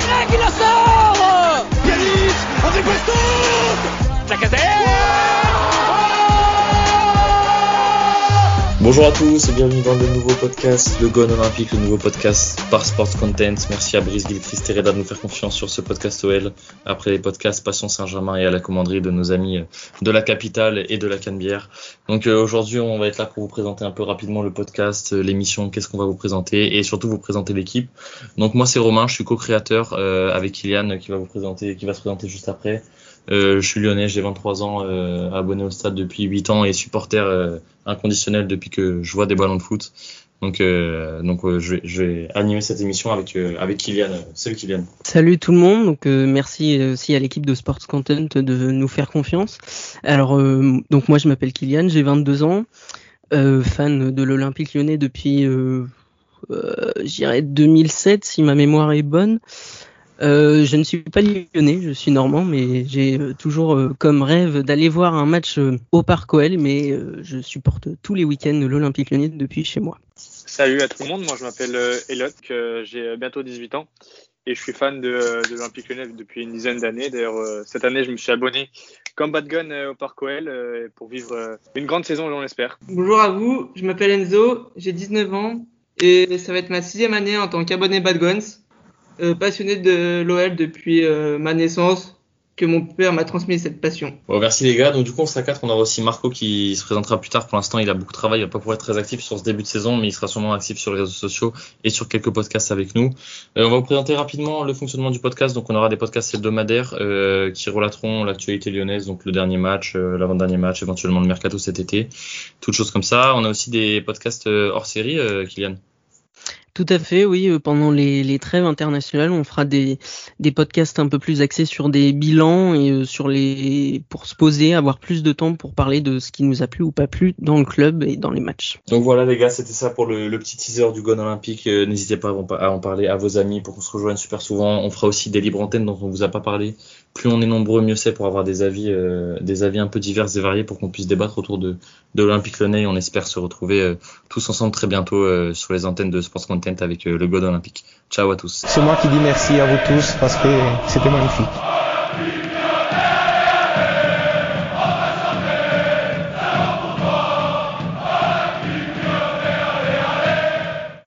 Ignacio! Bonjour à tous et bienvenue dans le nouveau podcast, le Gone Olympique, le nouveau podcast par Sports Content. Merci à Brice Gilchrist Tereda de nous faire confiance sur ce podcast OL après les podcasts Passion Saint-Germain et à la commanderie de nos amis de la capitale et de la Canebière. Donc euh, aujourd'hui, on va être là pour vous présenter un peu rapidement le podcast, euh, l'émission, qu'est-ce qu'on va vous présenter et surtout vous présenter l'équipe. Donc moi c'est Romain, je suis co-créateur euh, avec Kylian qui va vous présenter, qui va se présenter juste après. Euh, je suis lyonnais, j'ai 23 ans, euh, abonné au stade depuis 8 ans et supporter euh, inconditionnel depuis que je vois des ballons de foot. Donc, euh, donc je, vais, je, vais, animer cette émission avec, avec Kylian. Salut Kylian. Salut tout le monde. Donc, merci aussi à l'équipe de Sports Content de nous faire confiance. Alors, donc moi je m'appelle Kylian, j'ai 22 ans, fan de l'Olympique lyonnais depuis, euh, j'irais 2007 si ma mémoire est bonne. Euh, je ne suis pas lyonnais, je suis normand, mais j'ai toujours euh, comme rêve d'aller voir un match euh, au Parc OL, mais euh, je supporte tous les week-ends l'Olympique lyonnais depuis chez moi. Salut à tout le monde, moi je m'appelle Elot, j'ai bientôt 18 ans et je suis fan de, de l'Olympique lyonnais depuis une dizaine d'années. D'ailleurs, cette année, je me suis abonné comme Bad Gun au Parc OL pour vivre une grande saison, j'en espère. Bonjour à vous, je m'appelle Enzo, j'ai 19 ans et ça va être ma sixième année en tant qu'abonné Bad Guns. Euh, passionné de l'OL depuis euh, ma naissance, que mon père m'a transmis cette passion. Merci les gars. Donc du coup on sera quatre. On aura aussi Marco qui se présentera plus tard. Pour l'instant il a beaucoup de travail, il va pas pouvoir être très actif sur ce début de saison, mais il sera sûrement actif sur les réseaux sociaux et sur quelques podcasts avec nous. Euh, on va vous présenter rapidement le fonctionnement du podcast. Donc on aura des podcasts hebdomadaires qui relateront l'actualité lyonnaise, donc le dernier match, l'avant-dernier match, éventuellement le mercato cet été, toutes choses comme ça. On a aussi des podcasts hors série, Kylian. Tout à fait, oui. Euh, pendant les, trêves internationales, on fera des, podcasts un peu plus axés sur des bilans et euh, sur les pour se poser, avoir plus de temps pour parler de ce qui nous a plu ou pas plu dans le club et dans les matchs. Donc voilà les gars, c'était ça pour le, petit teaser du Gone Olympique. Euh, N'hésitez pas à en parler à vos amis pour qu'on se rejoigne super souvent. On fera aussi des libres antennes dont on vous a pas parlé. Plus on est nombreux, mieux c'est pour avoir des avis, euh, des avis un peu divers et variés pour qu'on puisse débattre autour de, l'Olympique Lyonnais. On espère se retrouver euh, tous ensemble très bientôt euh, sur les antennes de Sports Content avec le God Olympique. Ciao à tous. C'est moi qui dis merci à vous tous parce que c'était magnifique.